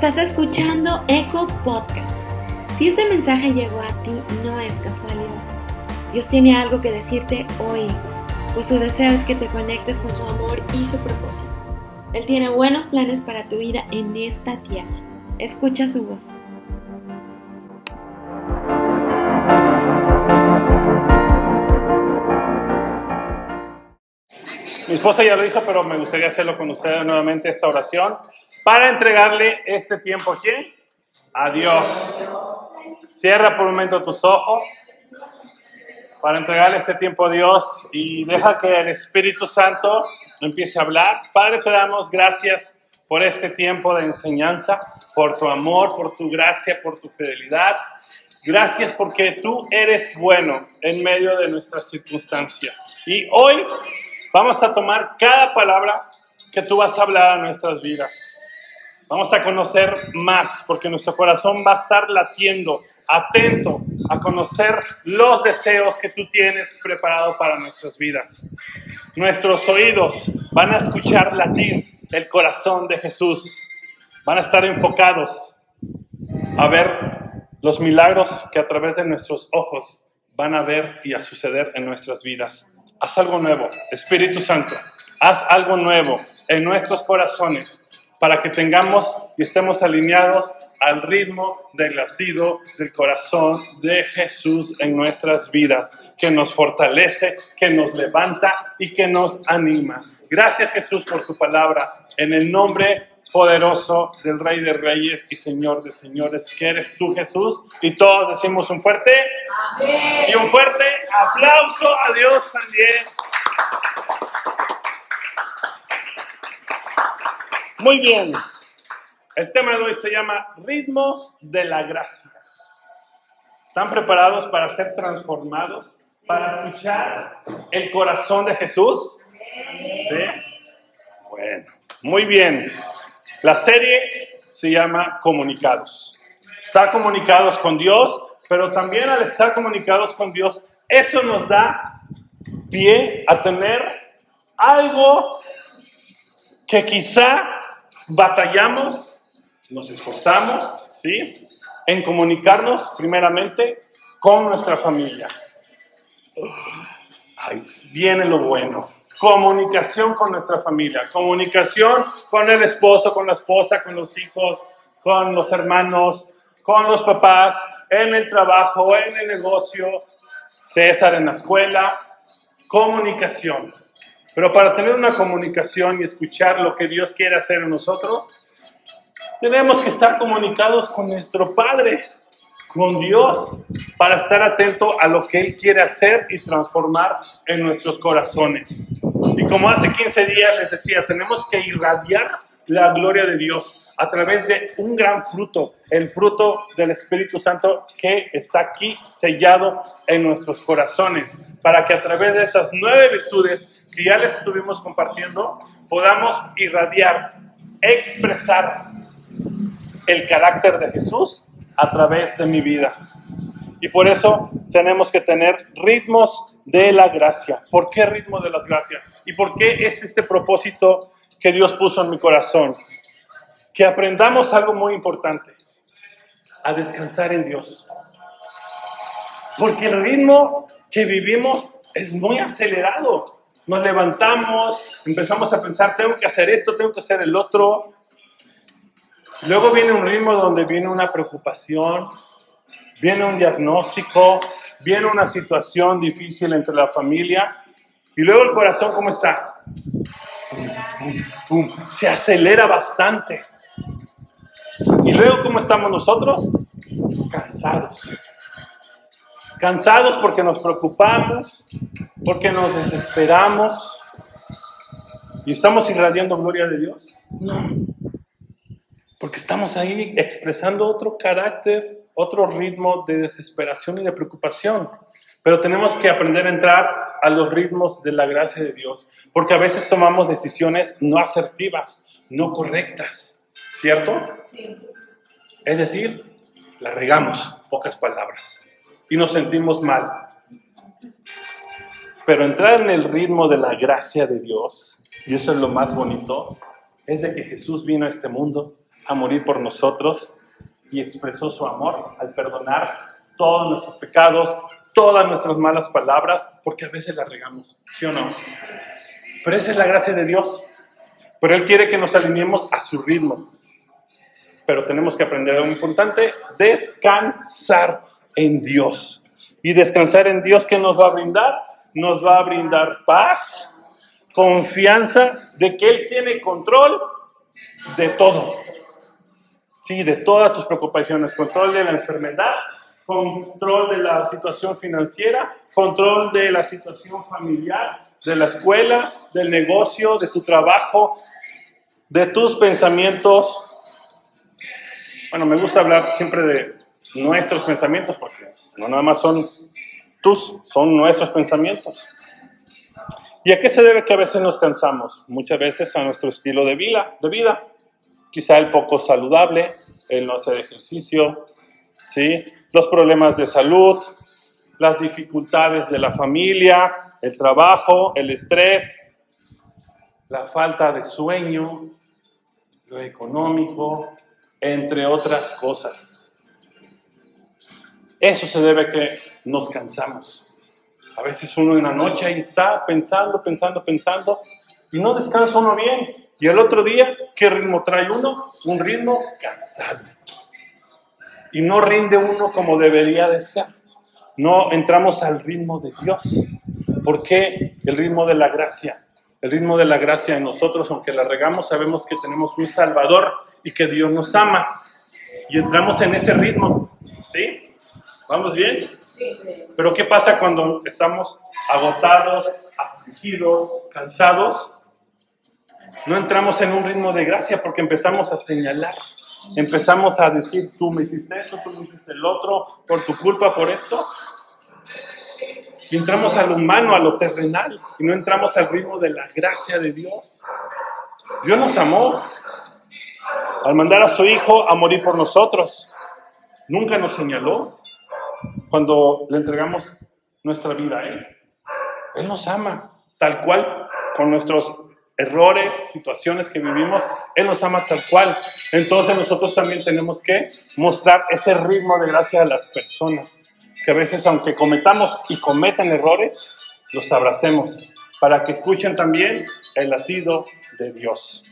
Estás escuchando Eco Podcast. Si este mensaje llegó a ti, no es casualidad. Dios tiene algo que decirte hoy, pues su deseo es que te conectes con su amor y su propósito. Él tiene buenos planes para tu vida en esta tierra. Escucha su voz. Mi esposa ya lo hizo, pero me gustaría hacerlo con ustedes nuevamente esta oración para entregarle este tiempo aquí a Dios. Cierra por un momento tus ojos para entregarle este tiempo a Dios y deja que el Espíritu Santo empiece a hablar. Padre, te damos gracias por este tiempo de enseñanza, por tu amor, por tu gracia, por tu fidelidad. Gracias porque tú eres bueno en medio de nuestras circunstancias. Y hoy Vamos a tomar cada palabra que tú vas a hablar a nuestras vidas. Vamos a conocer más, porque nuestro corazón va a estar latiendo, atento a conocer los deseos que tú tienes preparado para nuestras vidas. Nuestros oídos van a escuchar latir el corazón de Jesús. Van a estar enfocados a ver los milagros que a través de nuestros ojos van a ver y a suceder en nuestras vidas haz algo nuevo. Espíritu Santo, haz algo nuevo en nuestros corazones para que tengamos y estemos alineados al ritmo del latido del corazón de Jesús en nuestras vidas, que nos fortalece, que nos levanta y que nos anima. Gracias Jesús por tu palabra. En el nombre poderoso del Rey de Reyes y Señor de Señores, que eres tú Jesús. Y todos decimos un fuerte y un fuerte aplauso a Dios también. Muy bien. El tema de hoy se llama Ritmos de la Gracia. ¿Están preparados para ser transformados? ¿Para escuchar el corazón de Jesús? ¿Sí? Bueno, muy bien. La serie se llama Comunicados. Estar comunicados con Dios, pero también al estar comunicados con Dios, eso nos da pie a tener algo que quizá batallamos, nos esforzamos, ¿sí? En comunicarnos primeramente con nuestra familia. Ahí viene lo bueno comunicación con nuestra familia, comunicación con el esposo, con la esposa, con los hijos, con los hermanos, con los papás, en el trabajo, en el negocio, César en la escuela, comunicación. Pero para tener una comunicación y escuchar lo que Dios quiere hacer en nosotros, tenemos que estar comunicados con nuestro Padre, con Dios, para estar atento a lo que Él quiere hacer y transformar en nuestros corazones. Y como hace 15 días les decía, tenemos que irradiar la gloria de Dios a través de un gran fruto, el fruto del Espíritu Santo que está aquí sellado en nuestros corazones, para que a través de esas nueve virtudes que ya les estuvimos compartiendo, podamos irradiar, expresar el carácter de Jesús a través de mi vida. Y por eso tenemos que tener ritmos de la gracia. ¿Por qué ritmo de las gracias? ¿Y por qué es este propósito que Dios puso en mi corazón? Que aprendamos algo muy importante, a descansar en Dios. Porque el ritmo que vivimos es muy acelerado. Nos levantamos, empezamos a pensar, tengo que hacer esto, tengo que hacer el otro. Luego viene un ritmo donde viene una preocupación, viene un diagnóstico, viene una situación difícil entre la familia y luego el corazón, ¿cómo está? Se acelera bastante. Y luego, ¿cómo estamos nosotros? Cansados. Cansados porque nos preocupamos, porque nos desesperamos. ¿Y estamos irradiando gloria de Dios? No. Porque estamos ahí expresando otro carácter otro ritmo de desesperación y de preocupación. Pero tenemos que aprender a entrar a los ritmos de la gracia de Dios, porque a veces tomamos decisiones no asertivas, no correctas, ¿cierto? Es decir, la regamos, pocas palabras, y nos sentimos mal. Pero entrar en el ritmo de la gracia de Dios, y eso es lo más bonito, es de que Jesús vino a este mundo a morir por nosotros y expresó su amor al perdonar todos nuestros pecados, todas nuestras malas palabras, porque a veces las regamos, ¿sí o no? Pero esa es la gracia de Dios. Pero Él quiere que nos alineemos a su ritmo. Pero tenemos que aprender algo importante, descansar en Dios. Y descansar en Dios, ¿qué nos va a brindar? Nos va a brindar paz, confianza de que Él tiene control de todo. Sí, de todas tus preocupaciones, control de la enfermedad, control de la situación financiera, control de la situación familiar, de la escuela, del negocio, de tu trabajo, de tus pensamientos. Bueno, me gusta hablar siempre de nuestros pensamientos porque no nada más son tus, son nuestros pensamientos. ¿Y a qué se debe que a veces nos cansamos? Muchas veces a nuestro estilo de vida, de vida. Quizá el poco saludable, el no hacer ejercicio, ¿sí? Los problemas de salud, las dificultades de la familia, el trabajo, el estrés, la falta de sueño, lo económico, entre otras cosas. Eso se debe a que nos cansamos. A veces uno en la noche ahí está pensando, pensando, pensando y no descansa uno bien. Y el otro día, ¿qué ritmo trae uno? Un ritmo cansado y no rinde uno como debería de ser. No entramos al ritmo de Dios. ¿Por qué el ritmo de la gracia? El ritmo de la gracia en nosotros, aunque la regamos, sabemos que tenemos un Salvador y que Dios nos ama. Y entramos en ese ritmo. ¿Sí? ¿Vamos bien? Pero ¿qué pasa cuando estamos agotados, afligidos, cansados? No entramos en un ritmo de gracia porque empezamos a señalar empezamos a decir, tú me hiciste esto, tú me hiciste el otro, por tu culpa, por esto. Y entramos a lo humano, a lo terrenal, y no entramos al ritmo de la gracia de Dios. Dios nos amó al mandar a su Hijo a morir por nosotros. Nunca nos señaló cuando le entregamos nuestra vida a Él. Él nos ama, tal cual, con nuestros errores, situaciones que vivimos, Él nos ama tal cual. Entonces nosotros también tenemos que mostrar ese ritmo de gracia a las personas, que a veces aunque cometamos y cometan errores, los abracemos, para que escuchen también el latido de Dios.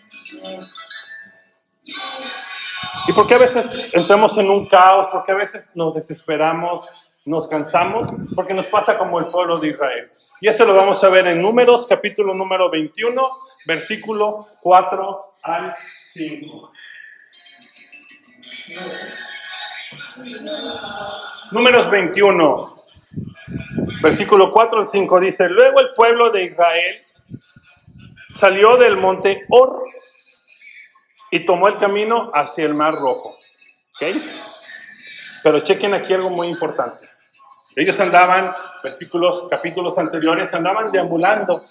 ¿Y por qué a veces entramos en un caos? ¿Por qué a veces nos desesperamos? Nos cansamos porque nos pasa como el pueblo de Israel. Y eso lo vamos a ver en Números, capítulo número 21, versículo 4 al 5. Números 21, versículo 4 al 5 dice, luego el pueblo de Israel salió del monte Or y tomó el camino hacia el mar rojo. Pero chequen aquí algo muy importante. Ellos andaban, versículos, capítulos anteriores, andaban deambulando,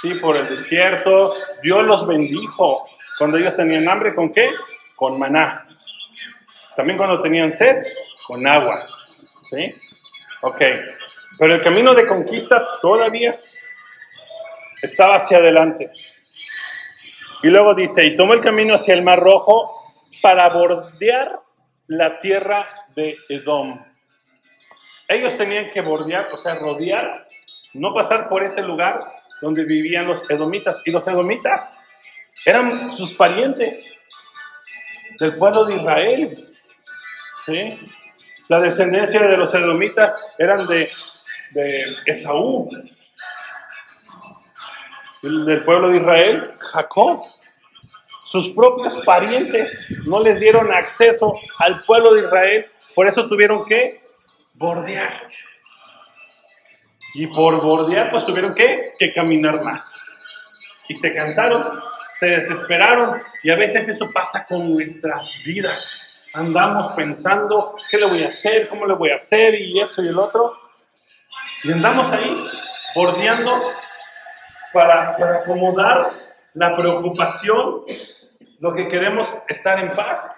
sí, por el desierto. Dios los bendijo. Cuando ellos tenían hambre, ¿con qué? Con maná. También cuando tenían sed, con agua. ¿Sí? Ok. Pero el camino de conquista todavía estaba hacia adelante. Y luego dice, y tomó el camino hacia el Mar Rojo para bordear la tierra de Edom. Ellos tenían que bordear, o sea, rodear, no pasar por ese lugar donde vivían los edomitas. Y los edomitas eran sus parientes del pueblo de Israel. ¿Sí? La descendencia de los edomitas eran de, de Esaú, del pueblo de Israel, Jacob. Sus propios parientes no les dieron acceso al pueblo de Israel, por eso tuvieron que bordear. Y por bordear, pues tuvieron que, que caminar más. Y se cansaron, se desesperaron. Y a veces eso pasa con nuestras vidas. Andamos pensando, ¿qué le voy a hacer? ¿Cómo le voy a hacer? Y eso y el otro. Y andamos ahí, bordeando para, para acomodar la preocupación, lo que queremos estar en paz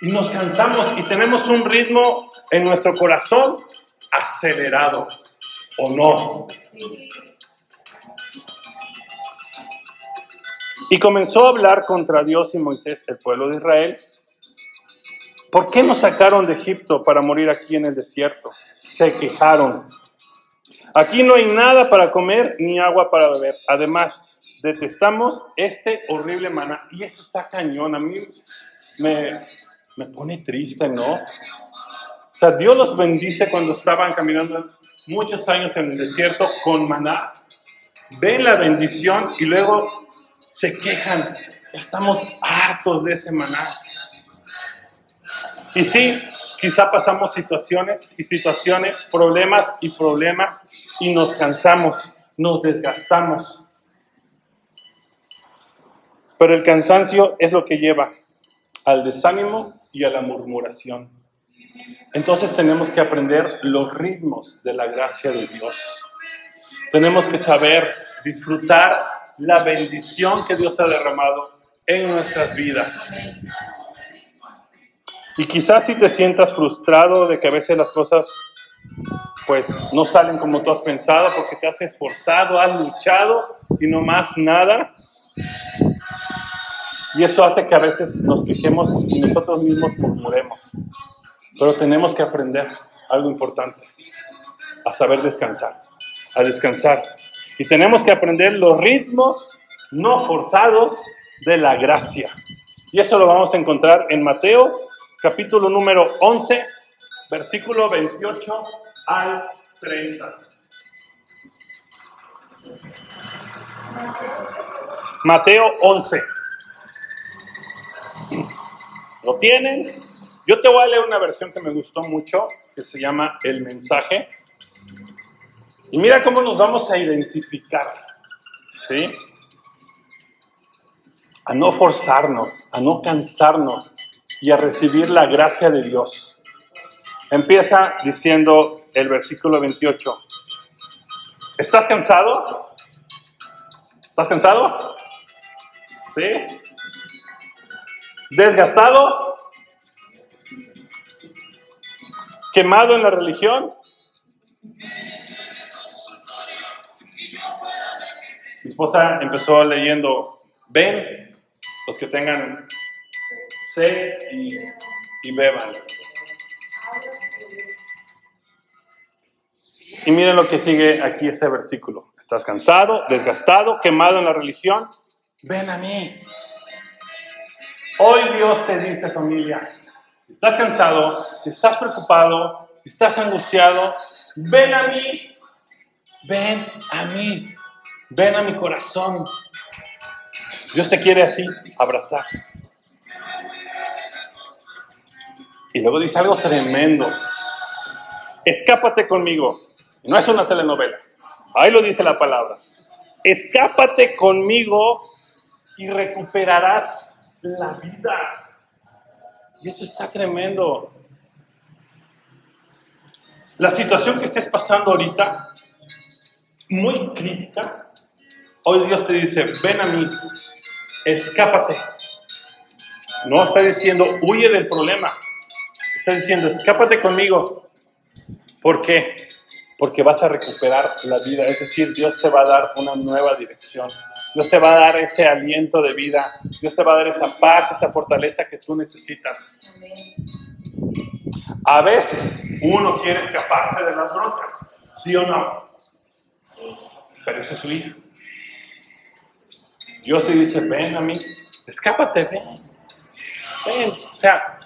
y nos cansamos y tenemos un ritmo en nuestro corazón acelerado o no. Y comenzó a hablar contra Dios y Moisés, el pueblo de Israel, ¿Por qué nos sacaron de Egipto para morir aquí en el desierto? Se quejaron. Aquí no hay nada para comer ni agua para beber. Además, detestamos este horrible maná. Y eso está cañón. A mí me, me pone triste, ¿no? O sea, Dios los bendice cuando estaban caminando muchos años en el desierto con maná. Ven la bendición y luego se quejan. Estamos hartos de ese maná. Y sí, quizá pasamos situaciones y situaciones, problemas y problemas y nos cansamos, nos desgastamos. Pero el cansancio es lo que lleva al desánimo y a la murmuración. Entonces tenemos que aprender los ritmos de la gracia de Dios. Tenemos que saber disfrutar la bendición que Dios ha derramado en nuestras vidas. Y quizás si te sientas frustrado de que a veces las cosas pues no salen como tú has pensado porque te has esforzado, has luchado y no más nada. Y eso hace que a veces nos quejemos y nosotros mismos murmuremos. Pero tenemos que aprender algo importante, a saber descansar, a descansar. Y tenemos que aprender los ritmos no forzados de la gracia. Y eso lo vamos a encontrar en Mateo capítulo número 11, versículo 28 al 30. Mateo 11. ¿Lo tienen? Yo te voy a leer una versión que me gustó mucho, que se llama El mensaje. Y mira cómo nos vamos a identificar, ¿sí? A no forzarnos, a no cansarnos, y a recibir la gracia de Dios. Empieza diciendo el versículo 28. ¿Estás cansado? ¿Estás cansado? ¿Sí? ¿Desgastado? ¿Quemado en la religión? Mi esposa empezó leyendo, ven, los que tengan sé y, beban. Y miren lo que sigue aquí ese versículo. ¿Estás cansado, desgastado, quemado en la religión? Ven a mí. Hoy Dios te dice familia, si estás cansado, si estás preocupado, si estás angustiado, ven a mí. Ven a mí. Ven a mi corazón. Dios te quiere así, abrazar. Y luego dice algo tremendo. Escápate conmigo. No es una telenovela. Ahí lo dice la palabra. Escápate conmigo y recuperarás la vida. Y eso está tremendo. La situación que estés pasando ahorita, muy crítica, hoy Dios te dice, ven a mí, escápate. No está diciendo, huye del problema. Está diciendo, escápate conmigo. ¿Por qué? Porque vas a recuperar la vida. Es decir, Dios te va a dar una nueva dirección. Dios te va a dar ese aliento de vida. Dios te va a dar esa paz, esa fortaleza que tú necesitas. A veces uno quiere escaparse de las broncas, ¿sí o no? Pero ese es su hijo. Dios te dice, ven a mí, escápate, ven. Ven. O sea,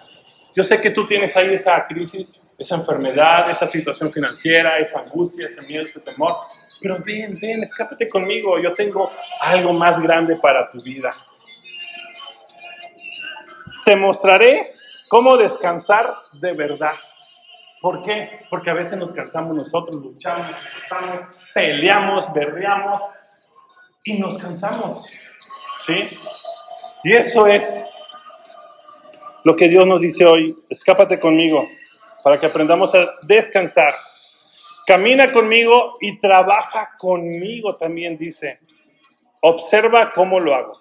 yo sé que tú tienes ahí esa crisis, esa enfermedad, esa situación financiera, esa angustia, ese miedo, ese temor. Pero ven, ven, escápate conmigo. Yo tengo algo más grande para tu vida. Te mostraré cómo descansar de verdad. ¿Por qué? Porque a veces nos cansamos nosotros, luchamos, cansamos, peleamos, berreamos y nos cansamos. ¿Sí? Y eso es lo que Dios nos dice hoy, escápate conmigo para que aprendamos a descansar. Camina conmigo y trabaja conmigo, también dice. Observa cómo lo hago.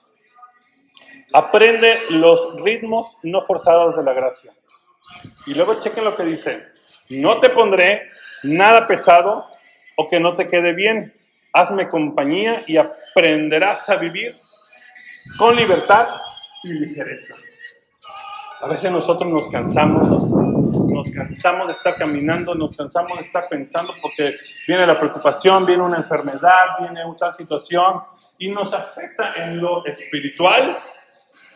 Aprende los ritmos no forzados de la gracia. Y luego chequen lo que dice. No te pondré nada pesado o que no te quede bien. Hazme compañía y aprenderás a vivir con libertad y ligereza. A veces nosotros nos cansamos, nos cansamos de estar caminando, nos cansamos de estar pensando porque viene la preocupación, viene una enfermedad, viene tal situación y nos afecta en lo espiritual,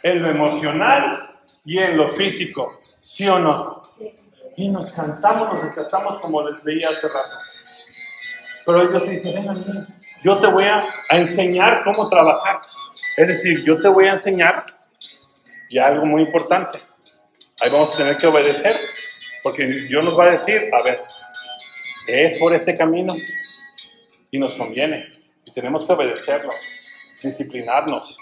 en lo emocional y en lo físico, ¿sí o no? Y nos cansamos, nos descansamos como les veía hace rato. Pero Dios te dice, ven a mí, yo te voy a, a enseñar cómo trabajar. Es decir, yo te voy a enseñar y algo muy importante. Ahí vamos a tener que obedecer, porque Dios nos va a decir, a ver, es por ese camino y nos conviene y tenemos que obedecerlo, disciplinarnos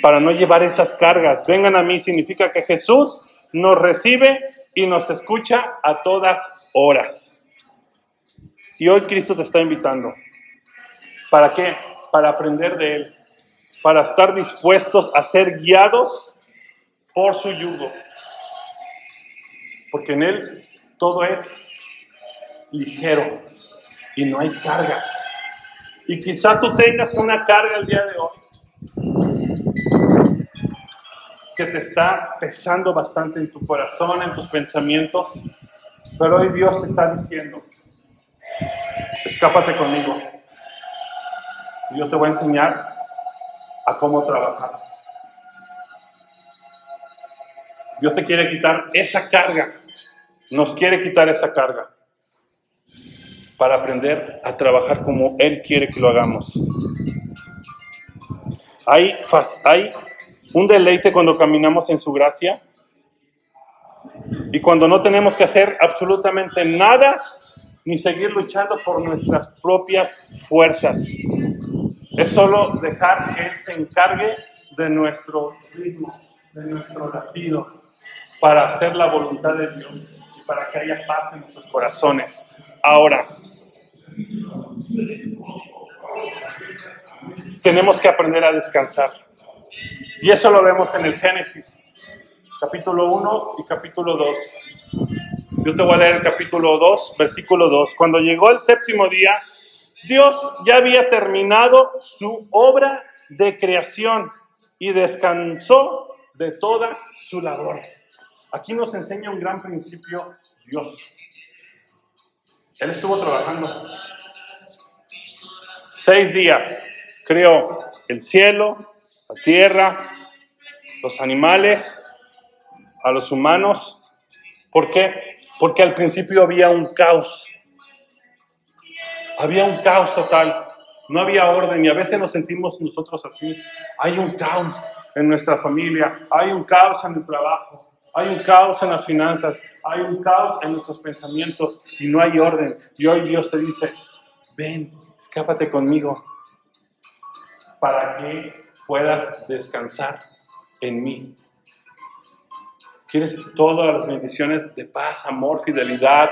para no llevar esas cargas. Vengan a mí significa que Jesús nos recibe y nos escucha a todas horas. Y hoy Cristo te está invitando. ¿Para qué? Para aprender de Él, para estar dispuestos a ser guiados por su yugo. Porque en Él todo es ligero y no hay cargas. Y quizá tú tengas una carga el día de hoy que te está pesando bastante en tu corazón, en tus pensamientos, pero hoy Dios te está diciendo, escápate conmigo. Y yo te voy a enseñar a cómo trabajar. Dios te quiere quitar esa carga, nos quiere quitar esa carga para aprender a trabajar como Él quiere que lo hagamos. Hay, un deleite cuando caminamos en su gracia y cuando no tenemos que hacer absolutamente nada ni seguir luchando por nuestras propias fuerzas. Es solo dejar que Él se encargue de nuestro ritmo, de nuestro latido, para hacer la voluntad de Dios para que haya paz en nuestros corazones. Ahora, tenemos que aprender a descansar. Y eso lo vemos en el Génesis, capítulo 1 y capítulo 2. Yo te voy a leer el capítulo 2, versículo 2. Cuando llegó el séptimo día, Dios ya había terminado su obra de creación y descansó de toda su labor. Aquí nos enseña un gran principio Dios. Él estuvo trabajando seis días. Creó el cielo, la tierra, los animales, a los humanos. ¿Por qué? Porque al principio había un caos. Había un caos total. No había orden y a veces nos sentimos nosotros así. Hay un caos en nuestra familia, hay un caos en el trabajo, hay un caos en las finanzas, hay un caos en nuestros pensamientos y no hay orden. Y hoy Dios te dice, ven, escápate conmigo para que puedas descansar en mí. ¿Quieres todas las bendiciones de paz, amor, fidelidad,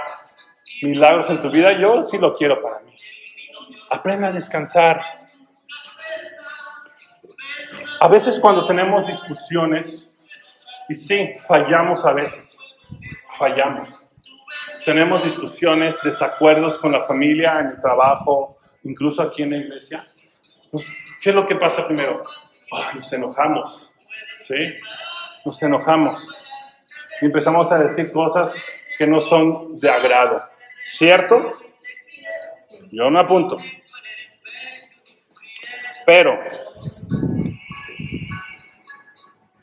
milagros en tu vida? Yo sí lo quiero para mí. Aprende a descansar. A veces cuando tenemos discusiones, y sí, fallamos a veces, fallamos. Tenemos discusiones, desacuerdos con la familia, en el trabajo, incluso aquí en la iglesia. Pues, ¿Qué es lo que pasa primero? nos enojamos, ¿sí? Nos enojamos y empezamos a decir cosas que no son de agrado, ¿cierto? Yo me apunto. Pero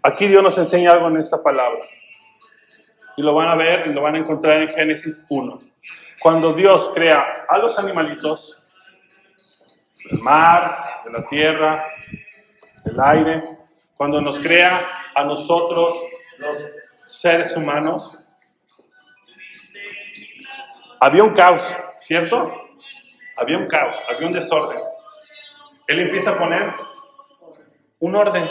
Aquí Dios nos enseña algo en esta palabra. Y lo van a ver y lo van a encontrar en Génesis 1. Cuando Dios crea a los animalitos, el mar, de la tierra, el aire, cuando nos crea a nosotros, los seres humanos, había un caos, ¿cierto? Había un caos, había un desorden. Él empieza a poner un orden.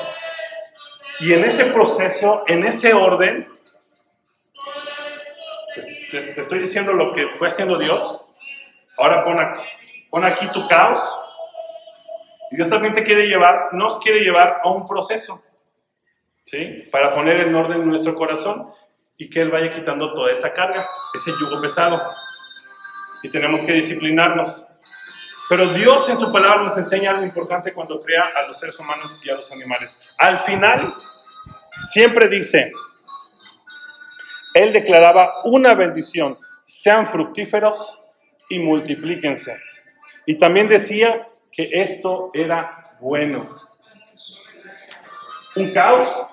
Y en ese proceso, en ese orden, te, estoy diciendo lo que fue haciendo Dios. Ahora pon, aquí tu caos. Y Dios también te quiere llevar, nos quiere llevar a un proceso, ¿sí? Para poner en orden nuestro corazón y que Él vaya quitando toda esa carga, ese yugo pesado. Y tenemos que disciplinarnos. Pero Dios en su palabra nos enseña algo importante cuando crea a los seres humanos y a los animales. Al final, siempre dice, él declaraba una bendición, sean fructíferos y multiplíquense. Y también decía que esto era bueno. Un caos,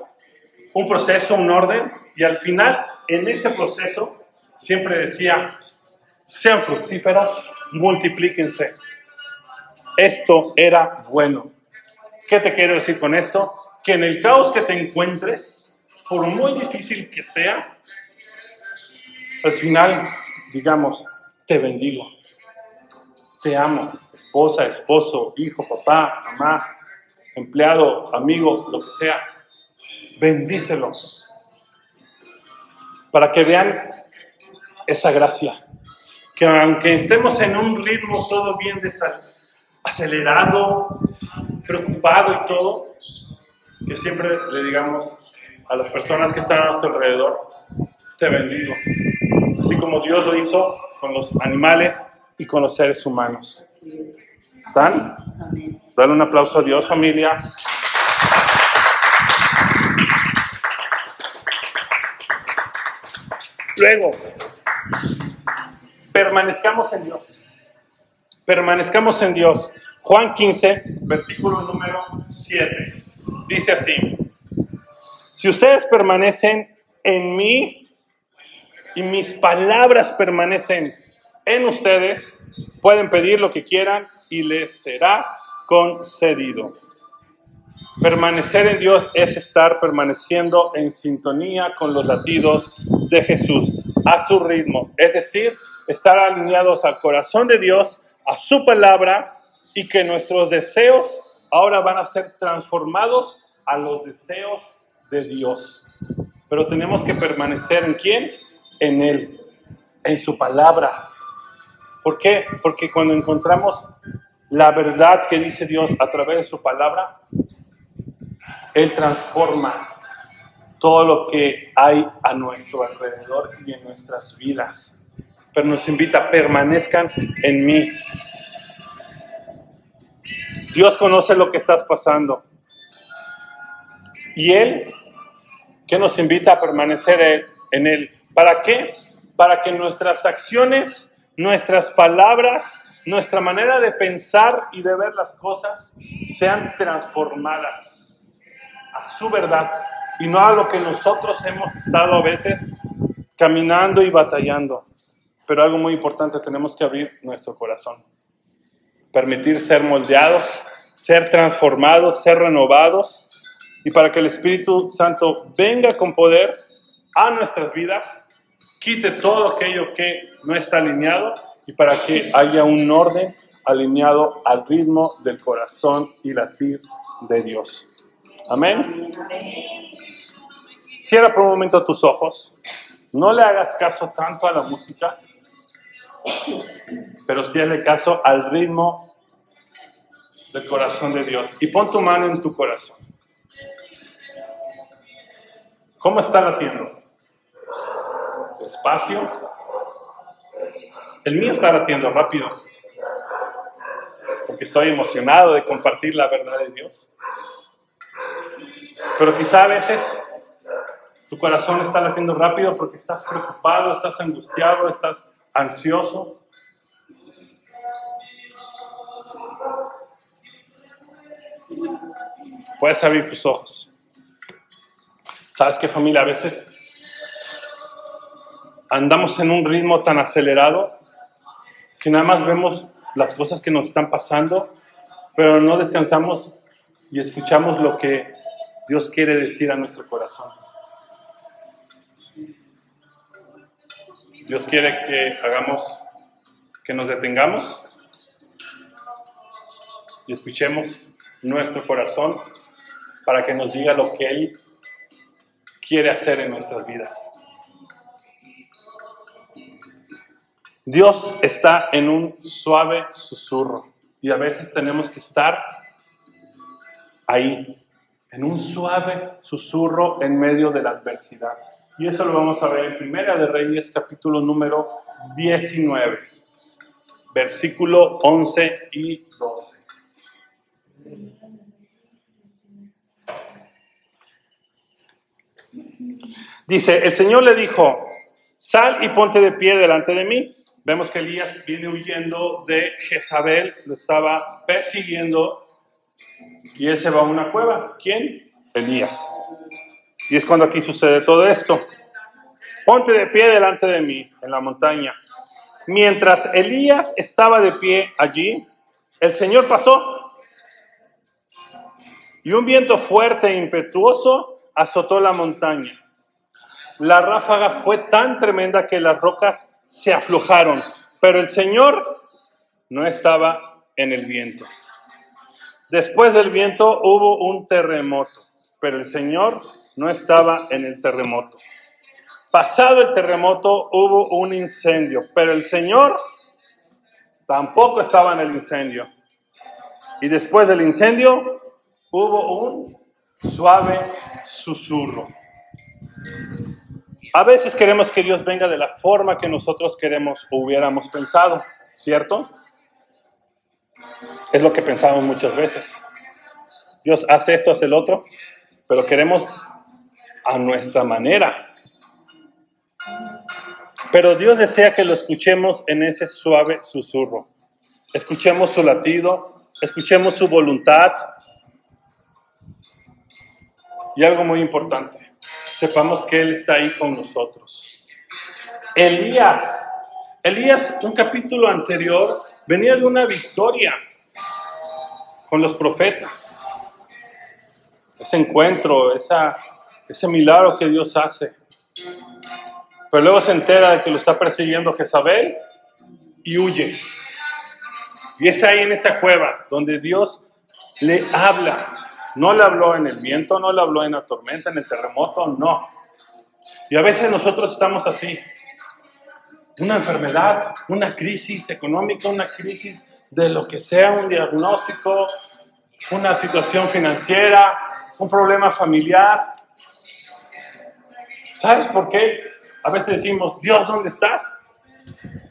un proceso, un orden, y al final, en ese proceso, siempre decía, sean fructíferos, multiplíquense. Esto era bueno. ¿Qué te quiero decir con esto? Que en el caos que te encuentres, por muy difícil que sea, al final, digamos, te bendigo. Te amo, esposa, esposo, hijo, papá, mamá, empleado, amigo, lo que sea. Bendícelo. Para que vean esa gracia. Que aunque estemos en un ritmo todo bien acelerado, preocupado y todo, que siempre le digamos a las personas que están a nuestro alrededor, te bendigo. Así como Dios lo hizo con los animales y con los seres humanos. ¿Están? Dale un aplauso a Dios, familia. Luego, permanezcamos en Dios. Permanezcamos en Dios. Juan 15, versículo número 7. Dice así, si ustedes permanecen en mí y mis palabras permanecen en ustedes, pueden pedir lo que quieran y les será concedido. Permanecer en Dios es estar permaneciendo en sintonía con los latidos de Jesús, a su ritmo, es decir, estar alineados al corazón de Dios, a su palabra y que nuestros deseos ahora van a ser transformados a los deseos de Dios. Pero tenemos que permanecer en quién? En Él, en su palabra. ¿Por qué? Porque cuando encontramos la verdad que dice Dios a través de su palabra, Él transforma todo lo que hay a nuestro alrededor y en nuestras vidas. Pero nos invita, permanezcan en mí. Dios conoce lo que estás pasando. Y Él, que nos invita a permanecer en Él. ¿Para qué? Para que nuestras acciones, nuestras palabras, nuestra manera de pensar y de ver las cosas sean transformadas a su verdad y no a lo que nosotros hemos estado a veces caminando y batallando. Pero algo muy importante, tenemos que abrir nuestro corazón permitir ser moldeados, ser transformados, ser renovados y para que el Espíritu Santo venga con poder a nuestras vidas, quite todo aquello que no está alineado y para que haya un orden alineado al ritmo del corazón y latir de Dios. Amén. Cierra por un momento tus ojos. No le hagas caso tanto a la música pero sí hazle caso al ritmo del corazón de Dios. Y pon tu mano en tu corazón. ¿Cómo está latiendo? Despacio. El mío está latiendo rápido. Porque estoy emocionado de compartir la verdad de Dios. Pero quizá a veces tu corazón está latiendo rápido porque estás preocupado, estás angustiado, estás ansioso. Puedes abrir tus ojos. ¿Sabes qué familia? A veces andamos en un ritmo tan acelerado que nada más vemos las cosas que nos están pasando, pero no descansamos y escuchamos lo que Dios quiere decir a nuestro corazón. Dios quiere que hagamos, que nos detengamos y escuchemos nuestro corazón para que nos diga lo que Él quiere hacer en nuestras vidas. Dios está en un suave susurro y a veces tenemos que estar ahí, en un suave susurro en medio de la adversidad. Y eso lo vamos a ver en Primera de Reyes, capítulo número 19, versículo 11 y 12. Dice, el Señor le dijo, sal y ponte de pie delante de mí. Vemos que Elías viene huyendo de Jezabel, lo estaba persiguiendo y él se va a una cueva. ¿Quién? Elías. Y es cuando aquí sucede todo esto. Ponte de pie delante de mí en la montaña. Mientras Elías estaba de pie allí, el Señor pasó y un viento fuerte e impetuoso azotó la montaña. La ráfaga fue tan tremenda que las rocas se aflojaron, pero el Señor no estaba en el viento. Después del viento hubo un terremoto, pero el Señor no estaba en el terremoto. Pasado el terremoto hubo un incendio, pero el Señor tampoco estaba en el incendio. Y después del incendio hubo un suave susurro. A veces queremos que Dios venga de la forma que nosotros queremos o hubiéramos pensado, ¿cierto? Es lo que pensamos muchas veces. Dios hace esto, hace el otro, pero queremos a nuestra manera. Pero Dios desea que lo escuchemos en ese suave susurro. Escuchemos su latido, escuchemos su voluntad. Y algo muy importante, sepamos que Él está ahí con nosotros. Elías, Elías, un capítulo anterior, venía de una victoria con los profetas. Ese encuentro, esa, ese milagro que Dios hace. Pero luego se entera de que lo está persiguiendo Jezabel y huye. Y es ahí en esa cueva donde Dios le habla. No le habló en el viento, no le habló en la tormenta, en el terremoto, no. Y a veces nosotros estamos así. Una enfermedad, una crisis económica, una crisis de lo que sea, un diagnóstico, una situación financiera, un problema familiar. ¿Sabes por qué? A veces decimos, Dios, ¿dónde estás?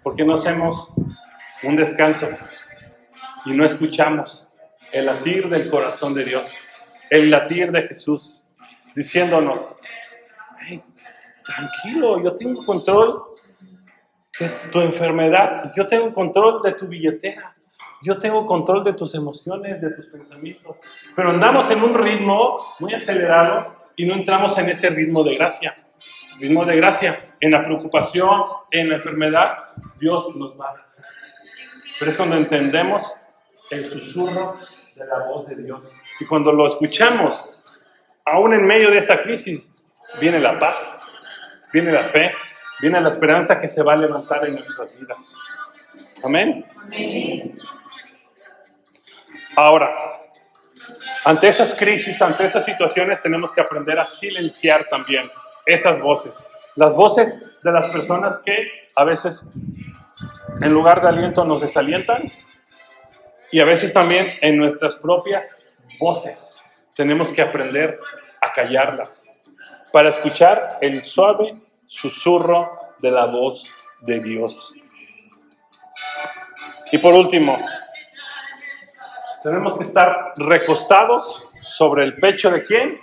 Porque no hacemos un descanso y no escuchamos el latir del corazón de Dios, el latir de Jesús, diciéndonos, tranquilo, yo tengo control de tu enfermedad, yo tengo control de tu billetera, yo tengo control de tus emociones, de tus pensamientos, pero andamos en un ritmo muy acelerado y no entramos en ese ritmo de gracia ritmo de gracia. En la preocupación, en la enfermedad, Dios nos va a abrazar. Pero es cuando entendemos el susurro de la voz de Dios. Y cuando lo escuchamos, aún en medio de esa crisis, viene la paz, viene la fe, viene la esperanza que se va a levantar en nuestras vidas. Amén. Ahora, ante esas crisis, ante esas situaciones, tenemos que aprender a silenciar también esas voces. Las voces de las personas que a veces en lugar de aliento nos desalientan y a veces también en nuestras propias voces tenemos que aprender a callarlas para escuchar el suave susurro de la voz de Dios. Y por último, tenemos que estar recostados sobre el pecho de quién?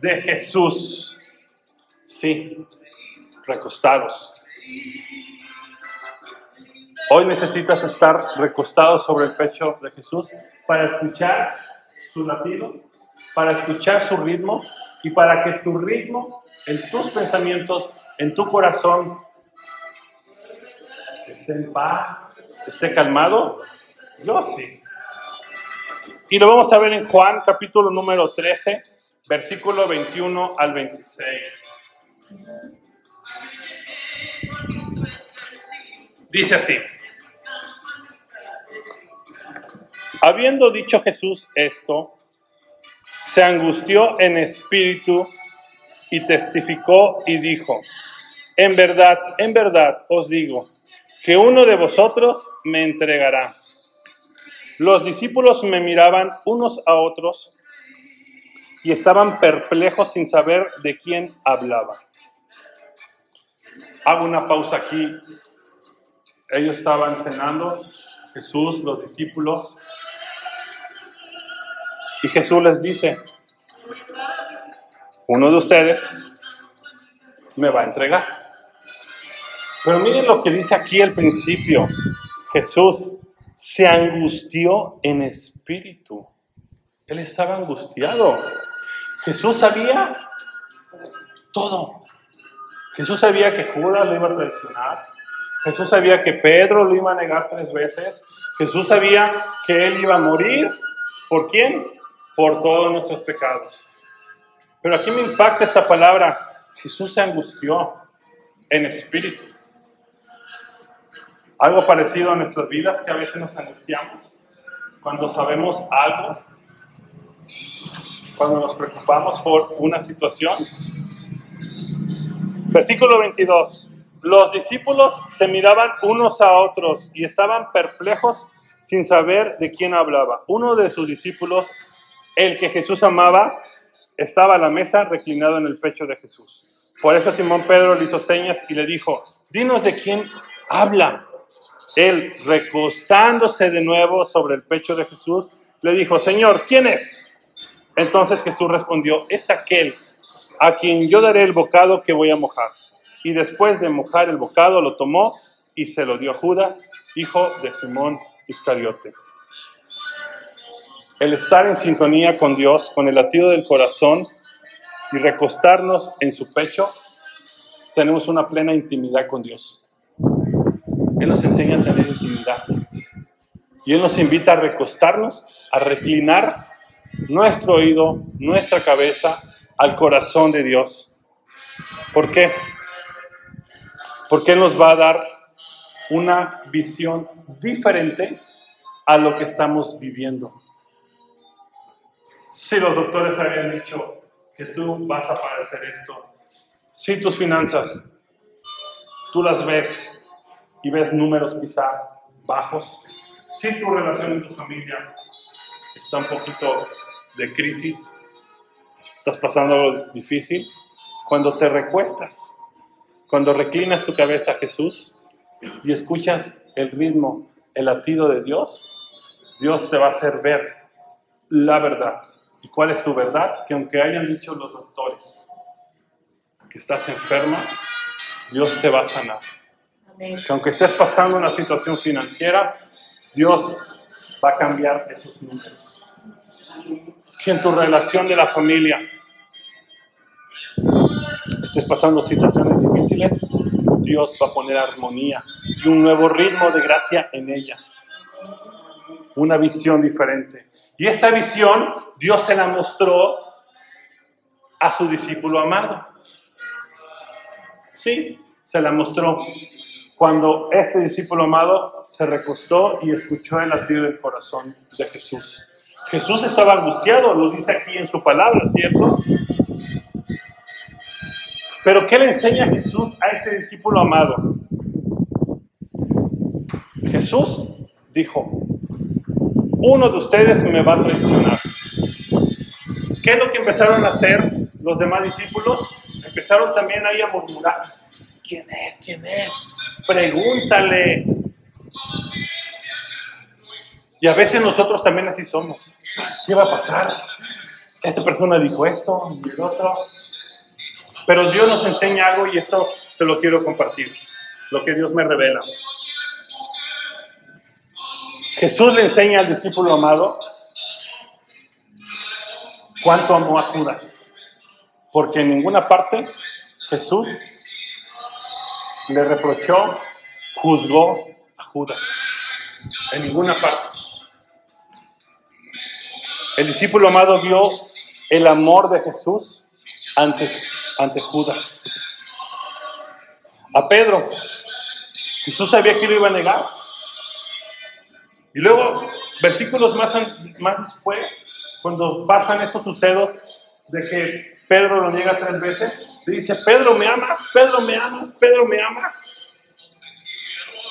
De Jesús. Sí, recostados. Hoy necesitas estar recostado sobre el pecho de Jesús para escuchar su latido, para escuchar su ritmo y para que tu ritmo en tus pensamientos, en tu corazón, esté en paz, esté calmado. Yo sí. Y lo vamos a ver en Juan capítulo número 13, versículo 21 al 26. Dice así. Habiendo dicho Jesús esto, se angustió en espíritu y testificó y dijo, en verdad, en verdad os digo, que uno de vosotros me entregará. Los discípulos me miraban unos a otros y estaban perplejos sin saber de quién hablaba. Hago una pausa aquí. Ellos estaban cenando, Jesús, los discípulos, y Jesús les dice, uno de ustedes me va a entregar. Pero miren lo que dice aquí al principio. Jesús se angustió en espíritu. Él estaba angustiado. Jesús sabía todo. Jesús sabía que Judas lo iba a traicionar. Jesús sabía que Pedro lo iba a negar tres veces. Jesús sabía que él iba a morir. ¿Por quién? Por todos nuestros pecados. Pero aquí me impacta esa palabra. Jesús se angustió en espíritu. Algo parecido a nuestras vidas que a veces nos angustiamos cuando sabemos algo, cuando nos preocupamos por una situación. Versículo 22. Los discípulos se miraban unos a otros y estaban perplejos sin saber de quién hablaba. Uno de sus discípulos, el que Jesús amaba, estaba a la mesa reclinado en el pecho de Jesús. Por eso Simón Pedro le hizo señas y le dijo, dinos de quién habla. Él, recostándose de nuevo sobre el pecho de Jesús, le dijo, Señor, ¿quién es? Entonces Jesús respondió, es aquel a quien yo daré el bocado que voy a mojar. Y después de mojar el bocado, lo tomó y se lo dio a Judas, hijo de Simón Iscariote. El estar en sintonía con Dios, con el latido del corazón y recostarnos en su pecho, tenemos una plena intimidad con Dios. Él nos enseña a tener intimidad. Y Él nos invita a recostarnos, a reclinar nuestro oído, nuestra cabeza al corazón de Dios. ¿Por qué? Porque Él nos va a dar una visión diferente a lo que estamos viviendo. Si los doctores habían dicho que tú vas a padecer esto, si tus finanzas, tú las ves y ves números quizá bajos, si tu relación en tu familia está un poquito de crisis, estás pasando algo difícil, cuando te recuestas, cuando reclinas tu cabeza a Jesús y escuchas el ritmo, el latido de Dios, Dios te va a hacer ver la verdad. ¿Y cuál es tu verdad? Que aunque hayan dicho los doctores que estás enferma, Dios te va a sanar. Que aunque estés pasando una situación financiera, Dios va a cambiar esos números. Que en tu relación de la familia estés pasando situaciones difíciles, Dios va a poner armonía y un nuevo ritmo de gracia en ella. Una visión diferente. Y esa visión Dios se la mostró a su discípulo amado. Sí, se la mostró cuando este discípulo amado se recostó y escuchó el latido del corazón de Jesús. Jesús estaba angustiado, lo dice aquí en su palabra, ¿cierto? Pero ¿qué le enseña Jesús a este discípulo amado? Jesús dijo, uno de ustedes me va a traicionar. ¿Qué es lo que empezaron a hacer los demás discípulos? Empezaron también ahí a murmurar. ¿Quién es? ¿Quién es? Pregúntale. Y a veces nosotros también así somos. ¿Qué va a pasar? Esta persona dijo esto y el otro. Pero Dios nos enseña algo y eso te lo quiero compartir. Lo que Dios me revela. Jesús le enseña al discípulo amado cuánto amó a Judas. Porque en ninguna parte Jesús le reprochó, juzgó a Judas. En ninguna parte. El discípulo amado vio el amor de Jesús ante, ante Judas. A Pedro, Jesús sabía que lo iba a negar. Y luego, versículos más, más después, cuando pasan estos sucedos de que Pedro lo niega tres veces, dice, Pedro, ¿me amas? Pedro, ¿me amas? Pedro, ¿me amas?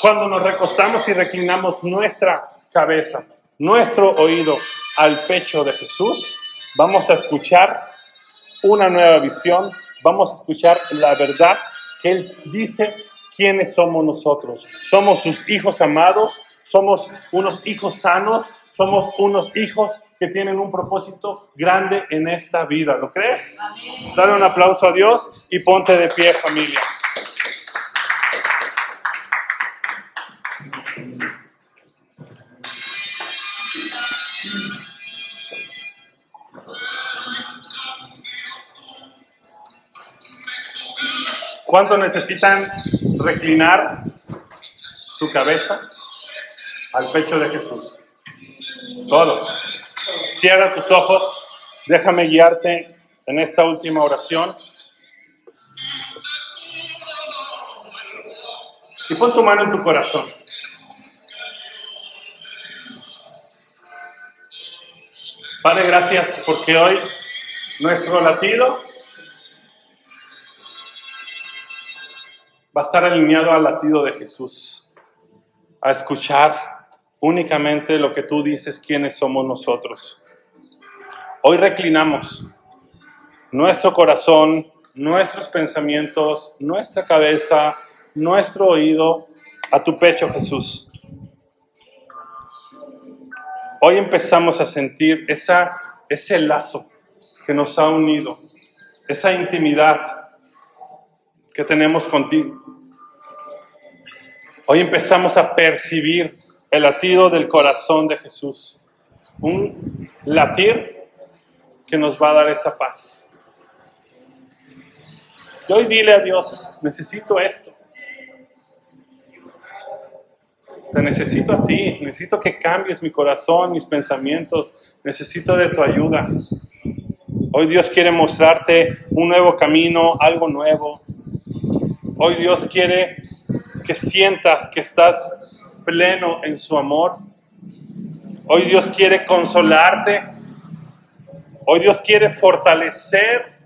Cuando nos recostamos y reclinamos nuestra cabeza, nuestro oído al pecho de Jesús, vamos a escuchar una nueva visión, vamos a escuchar la verdad que Él dice quiénes somos nosotros. Somos sus hijos amados, somos unos hijos sanos, somos unos hijos que tienen un propósito grande en esta vida. ¿Lo crees? Dale un aplauso a Dios y ponte de pie, familia. ¿Cuánto necesitan reclinar su cabeza al pecho de Jesús? Todos. Cierra tus ojos. Déjame guiarte en esta última oración. Y pon tu mano en tu corazón. Padre, gracias porque hoy nuestro latido va a estar alineado al latido de Jesús, a escuchar únicamente lo que tú dices, quiénes somos nosotros. Hoy reclinamos nuestro corazón, nuestros pensamientos, nuestra cabeza, nuestro oído a tu pecho, Jesús. Hoy empezamos a sentir ese lazo que nos ha unido, esa intimidad que tenemos contigo. Hoy empezamos a percibir el latido del corazón de Jesús. Un latir que nos va a dar esa paz. Y hoy dile a Dios, necesito esto. Te necesito a ti, necesito que cambies mi corazón, mis pensamientos, necesito de tu ayuda. Hoy Dios quiere mostrarte un nuevo camino, algo nuevo, Hoy Dios quiere que sientas que estás pleno en su amor. Hoy Dios quiere consolarte. Hoy Dios quiere fortalecer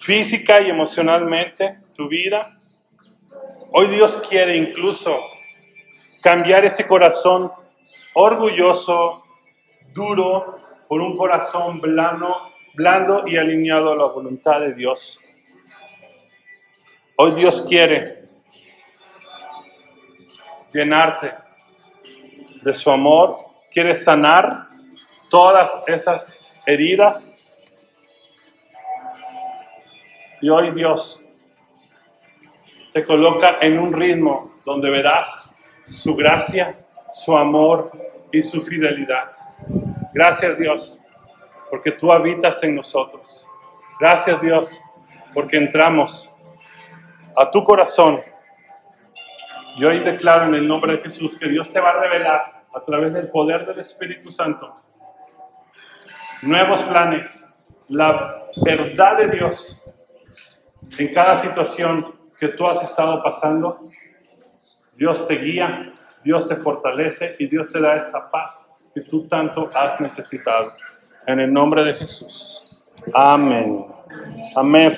física y emocionalmente tu vida. Hoy Dios quiere incluso cambiar ese corazón orgulloso, duro, por un corazón blando, blando y alineado a la voluntad de Dios. Hoy Dios quiere llenarte de su amor, quiere sanar todas esas heridas. Y hoy Dios te coloca en un ritmo donde verás su gracia, su amor y su fidelidad. Gracias Dios, porque tú habitas en nosotros. Gracias Dios, porque entramos a tu corazón. Y hoy declaro en el nombre de Jesús que Dios te va a revelar a través del poder del Espíritu Santo nuevos planes, la verdad de Dios en cada situación que tú has estado pasando. Dios te guía, Dios te fortalece y Dios te da esa paz que tú tanto has necesitado. En el nombre de Jesús. Amén. Amén.